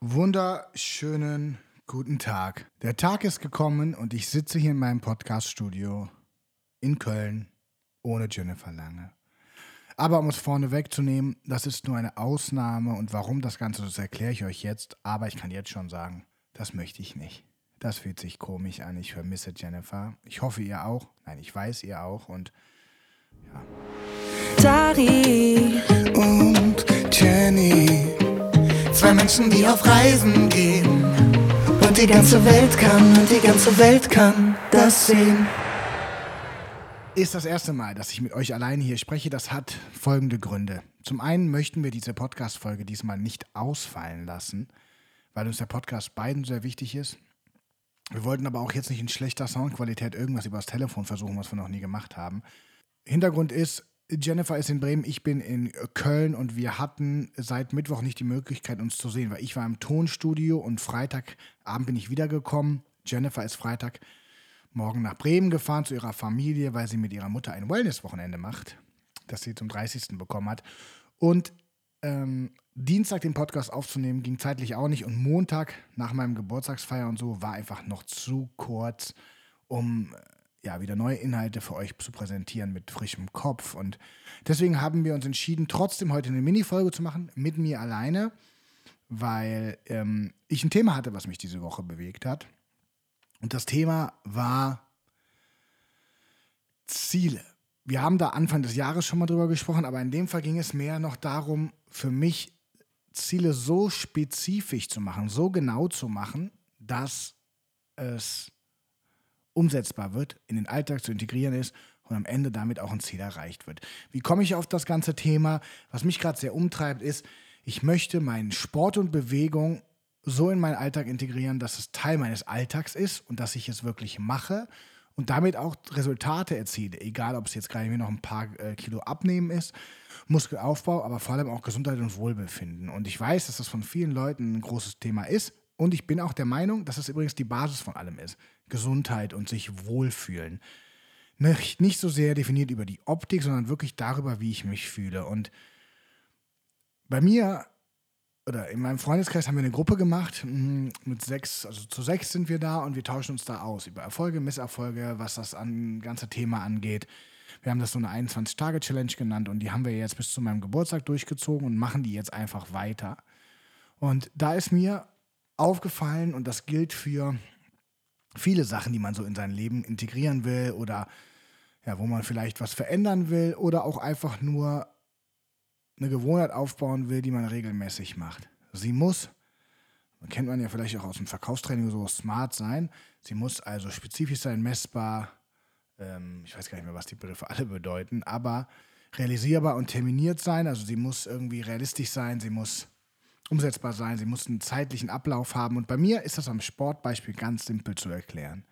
wunderschönen guten Tag. Der Tag ist gekommen und ich sitze hier in meinem Podcast-Studio in Köln ohne Jennifer Lange. Aber um es vorne wegzunehmen, das ist nur eine Ausnahme und warum das Ganze, das erkläre ich euch jetzt. Aber ich kann jetzt schon sagen, das möchte ich nicht. Das fühlt sich komisch an. Ich vermisse Jennifer. Ich hoffe, ihr auch. Nein, ich weiß, ihr auch. Und ja. Dari und Jenny. Zwei Menschen, die auf Reisen gehen. Und die ganze Welt kann, und die ganze Welt kann das sehen. Ist das erste Mal, dass ich mit euch alleine hier spreche. Das hat folgende Gründe. Zum einen möchten wir diese Podcast-Folge diesmal nicht ausfallen lassen, weil uns der Podcast beiden sehr wichtig ist. Wir wollten aber auch jetzt nicht in schlechter Soundqualität irgendwas übers Telefon versuchen, was wir noch nie gemacht haben. Hintergrund ist, Jennifer ist in Bremen, ich bin in Köln und wir hatten seit Mittwoch nicht die Möglichkeit, uns zu sehen, weil ich war im Tonstudio und Freitagabend bin ich wiedergekommen. Jennifer ist Freitagmorgen nach Bremen gefahren zu ihrer Familie, weil sie mit ihrer Mutter ein Wellness-Wochenende macht, das sie zum 30. bekommen hat. Und ähm, Dienstag den Podcast aufzunehmen ging zeitlich auch nicht und Montag nach meinem Geburtstagsfeier und so war einfach noch zu kurz, um ja, wieder neue Inhalte für euch zu präsentieren mit frischem Kopf. Und deswegen haben wir uns entschieden, trotzdem heute eine Mini-Folge zu machen, mit mir alleine, weil ähm, ich ein Thema hatte, was mich diese Woche bewegt hat. Und das Thema war Ziele. Wir haben da Anfang des Jahres schon mal drüber gesprochen, aber in dem Fall ging es mehr noch darum, für mich Ziele so spezifisch zu machen, so genau zu machen, dass es umsetzbar wird, in den Alltag zu integrieren ist und am Ende damit auch ein Ziel erreicht wird. Wie komme ich auf das ganze Thema? Was mich gerade sehr umtreibt, ist, ich möchte meinen Sport und Bewegung so in meinen Alltag integrieren, dass es Teil meines Alltags ist und dass ich es wirklich mache und damit auch Resultate erziele. Egal, ob es jetzt gerade mir noch ein paar äh, Kilo abnehmen ist, Muskelaufbau, aber vor allem auch Gesundheit und Wohlbefinden. Und ich weiß, dass das von vielen Leuten ein großes Thema ist. Und ich bin auch der Meinung, dass das übrigens die Basis von allem ist. Gesundheit und sich wohlfühlen. Nicht, nicht so sehr definiert über die Optik, sondern wirklich darüber, wie ich mich fühle. Und bei mir oder in meinem Freundeskreis haben wir eine Gruppe gemacht mm, mit sechs, also zu sechs sind wir da und wir tauschen uns da aus über Erfolge, Misserfolge, was das an, ganze Thema angeht. Wir haben das so eine 21-Tage-Challenge genannt und die haben wir jetzt bis zu meinem Geburtstag durchgezogen und machen die jetzt einfach weiter. Und da ist mir aufgefallen und das gilt für viele Sachen, die man so in sein Leben integrieren will oder ja, wo man vielleicht was verändern will oder auch einfach nur eine Gewohnheit aufbauen will, die man regelmäßig macht. Sie muss, kennt man ja vielleicht auch aus dem Verkaufstraining so, smart sein. Sie muss also spezifisch sein, messbar, ähm, ich weiß gar nicht mehr, was die Begriffe alle bedeuten, aber realisierbar und terminiert sein. Also sie muss irgendwie realistisch sein, sie muss umsetzbar sein, sie muss einen zeitlichen Ablauf haben. Und bei mir ist das am Sportbeispiel ganz simpel zu erklären.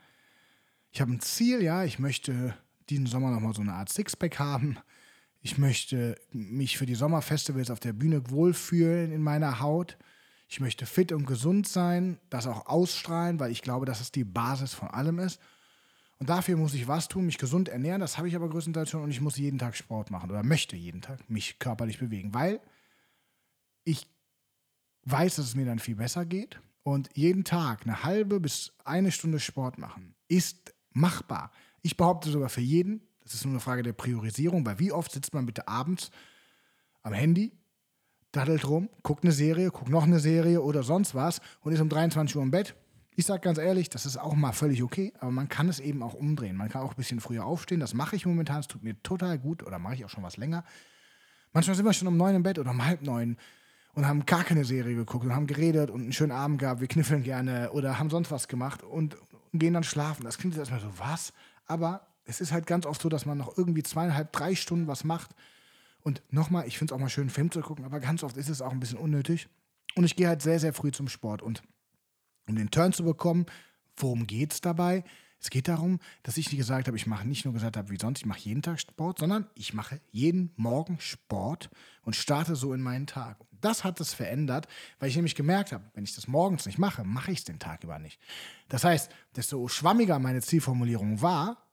Ich habe ein Ziel, ja, ich möchte diesen Sommer nochmal so eine Art Sixpack haben. Ich möchte mich für die Sommerfestivals auf der Bühne wohlfühlen in meiner Haut. Ich möchte fit und gesund sein, das auch ausstrahlen, weil ich glaube, dass es die Basis von allem ist. Und dafür muss ich was tun, mich gesund ernähren, das habe ich aber größtenteils schon und ich muss jeden Tag Sport machen oder möchte jeden Tag mich körperlich bewegen, weil ich weiß, dass es mir dann viel besser geht. Und jeden Tag eine halbe bis eine Stunde Sport machen ist machbar. Ich behaupte sogar für jeden, das ist nur eine Frage der Priorisierung, weil wie oft sitzt man bitte abends am Handy, daddelt rum, guckt eine Serie, guckt noch eine Serie oder sonst was und ist um 23 Uhr im Bett. Ich sage ganz ehrlich, das ist auch mal völlig okay, aber man kann es eben auch umdrehen. Man kann auch ein bisschen früher aufstehen, das mache ich momentan, es tut mir total gut oder mache ich auch schon was länger. Manchmal sind wir schon um neun im Bett oder um halb neun und haben gar keine Serie geguckt und haben geredet und einen schönen Abend gehabt, wir kniffeln gerne oder haben sonst was gemacht und, gehen dann schlafen. Das klingt jetzt erstmal so, was? Aber es ist halt ganz oft so, dass man noch irgendwie zweieinhalb, drei Stunden was macht. Und nochmal, ich finde es auch mal schön, einen Film zu gucken, aber ganz oft ist es auch ein bisschen unnötig. Und ich gehe halt sehr, sehr früh zum Sport. Und um den Turn zu bekommen, worum geht es dabei? Es geht darum, dass ich nicht gesagt habe, ich mache nicht nur gesagt habe, wie sonst, ich mache jeden Tag Sport, sondern ich mache jeden Morgen Sport und starte so in meinen Tag. Das hat es verändert, weil ich nämlich gemerkt habe, wenn ich das morgens nicht mache, mache ich es den Tag über nicht. Das heißt, desto schwammiger meine Zielformulierung war,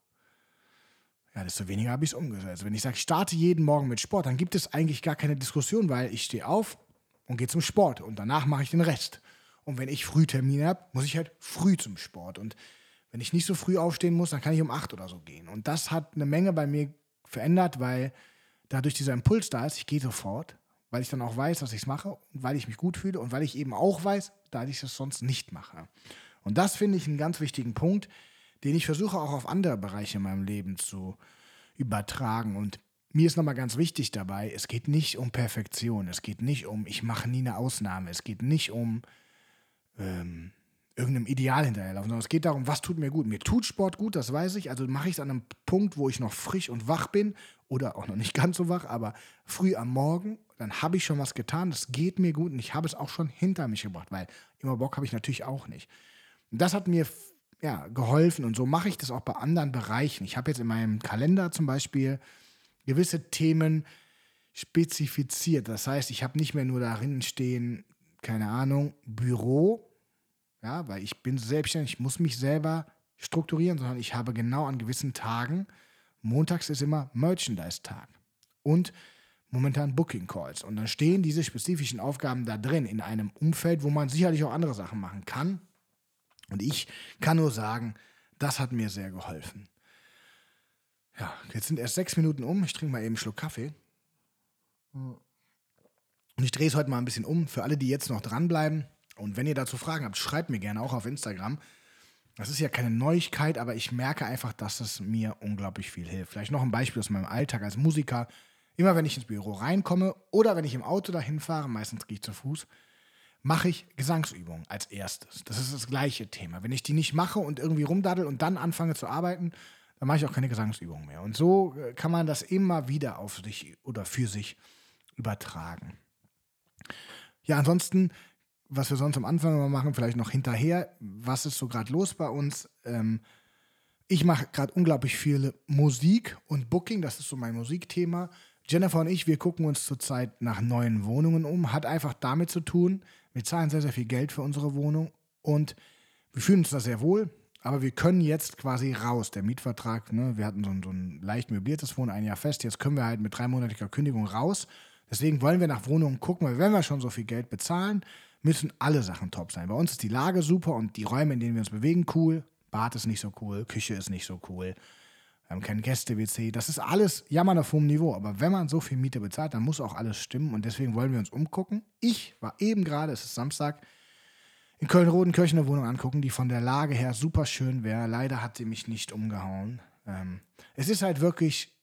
ja, desto weniger habe ich es umgesetzt. Wenn ich sage, ich starte jeden Morgen mit Sport, dann gibt es eigentlich gar keine Diskussion, weil ich stehe auf und gehe zum Sport und danach mache ich den Rest. Und wenn ich früh Termine habe, muss ich halt früh zum Sport. Und wenn ich nicht so früh aufstehen muss, dann kann ich um acht oder so gehen. Und das hat eine Menge bei mir verändert, weil dadurch dieser Impuls da ist, ich gehe sofort, weil ich dann auch weiß, dass ich es mache und weil ich mich gut fühle und weil ich eben auch weiß, da ich es sonst nicht mache. Und das finde ich einen ganz wichtigen Punkt, den ich versuche auch auf andere Bereiche in meinem Leben zu übertragen. Und mir ist nochmal ganz wichtig dabei, es geht nicht um Perfektion, es geht nicht um, ich mache nie eine Ausnahme, es geht nicht um ähm, irgendeinem Ideal hinterherlaufen, sondern es geht darum, was tut mir gut. Mir tut Sport gut, das weiß ich, also mache ich es an einem Punkt, wo ich noch frisch und wach bin oder auch noch nicht ganz so wach, aber früh am Morgen, dann habe ich schon was getan, das geht mir gut und ich habe es auch schon hinter mich gebracht, weil immer Bock habe ich natürlich auch nicht. Und das hat mir ja, geholfen und so mache ich das auch bei anderen Bereichen. Ich habe jetzt in meinem Kalender zum Beispiel gewisse Themen spezifiziert. Das heißt, ich habe nicht mehr nur darin stehen, keine Ahnung, Büro, ja, weil ich bin selbstständig, ich muss mich selber strukturieren, sondern ich habe genau an gewissen Tagen, montags ist immer Merchandise-Tag und momentan Booking Calls. Und dann stehen diese spezifischen Aufgaben da drin in einem Umfeld, wo man sicherlich auch andere Sachen machen kann. Und ich kann nur sagen, das hat mir sehr geholfen. Ja, jetzt sind erst sechs Minuten um. Ich trinke mal eben einen Schluck Kaffee. Und ich drehe es heute mal ein bisschen um. Für alle, die jetzt noch dranbleiben. Und wenn ihr dazu Fragen habt, schreibt mir gerne auch auf Instagram. Das ist ja keine Neuigkeit, aber ich merke einfach, dass es mir unglaublich viel hilft. Vielleicht noch ein Beispiel aus meinem Alltag als Musiker. Immer wenn ich ins Büro reinkomme oder wenn ich im Auto dahin fahre, meistens gehe ich zu Fuß, mache ich Gesangsübungen als erstes. Das ist das gleiche Thema. Wenn ich die nicht mache und irgendwie rumdaddel und dann anfange zu arbeiten, dann mache ich auch keine Gesangsübungen mehr. Und so äh, kann man das immer wieder auf sich oder für sich übertragen. Ja, ansonsten, was wir sonst am Anfang immer machen, vielleicht noch hinterher, was ist so gerade los bei uns? Ähm, ich mache gerade unglaublich viel Musik und Booking, das ist so mein Musikthema. Jennifer und ich, wir gucken uns zurzeit nach neuen Wohnungen um. Hat einfach damit zu tun, wir zahlen sehr, sehr viel Geld für unsere Wohnung und wir fühlen uns da sehr wohl. Aber wir können jetzt quasi raus. Der Mietvertrag, ne, wir hatten so ein, so ein leicht möbliertes Wohnen ein Jahr fest. Jetzt können wir halt mit dreimonatiger Kündigung raus. Deswegen wollen wir nach Wohnungen gucken, weil wenn wir schon so viel Geld bezahlen, müssen alle Sachen top sein. Bei uns ist die Lage super und die Räume, in denen wir uns bewegen, cool. Bad ist nicht so cool, Küche ist nicht so cool. Wir haben kein Gäste-WC. Das ist alles jammern auf hohem Niveau. Aber wenn man so viel Miete bezahlt, dann muss auch alles stimmen. Und deswegen wollen wir uns umgucken. Ich war eben gerade, es ist Samstag, in Köln-Rodenkirchen eine Wohnung angucken, die von der Lage her super schön wäre. Leider hat sie mich nicht umgehauen. Ähm, es ist halt wirklich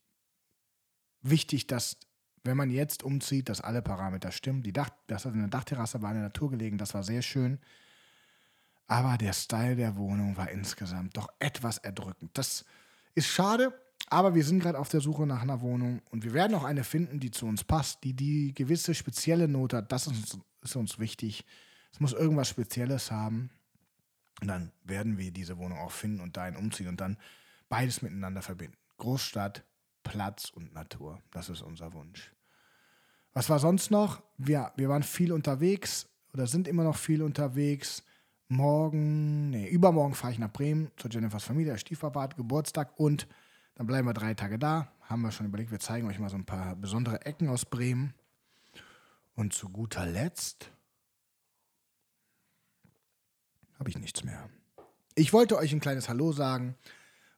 wichtig, dass, wenn man jetzt umzieht, dass alle Parameter stimmen. Die Dach, das hat eine Dachterrasse, war in der Natur gelegen, das war sehr schön. Aber der Style der Wohnung war insgesamt doch etwas erdrückend. Das ist schade, aber wir sind gerade auf der Suche nach einer Wohnung und wir werden auch eine finden, die zu uns passt, die die gewisse spezielle Note hat. Das ist uns, ist uns wichtig. Es muss irgendwas Spezielles haben. Und dann werden wir diese Wohnung auch finden und dahin umziehen und dann beides miteinander verbinden. Großstadt, Platz und Natur. Das ist unser Wunsch. Was war sonst noch? Wir, wir waren viel unterwegs oder sind immer noch viel unterwegs. Morgen, nee, übermorgen fahre ich nach Bremen zu Jennifers Familie, hat Geburtstag und dann bleiben wir drei Tage da. Haben wir schon überlegt, wir zeigen euch mal so ein paar besondere Ecken aus Bremen. Und zu guter Letzt habe ich nichts mehr. Ich wollte euch ein kleines Hallo sagen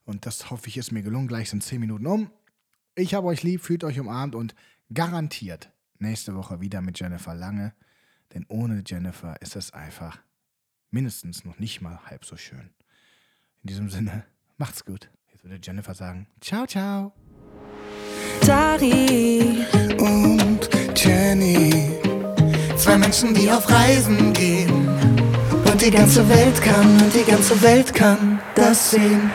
und das hoffe ich ist mir gelungen. Gleich sind zehn Minuten um. Ich habe euch lieb, fühlt euch umarmt und garantiert nächste Woche wieder mit Jennifer Lange. Denn ohne Jennifer ist es einfach mindestens noch nicht mal halb so schön. In diesem Sinne, macht's gut. Jetzt würde Jennifer sagen, ciao, ciao. Dari und Jenny, zwei Menschen, die auf Reisen gehen. Und die ganze Welt kann, und die ganze Welt kann das sehen.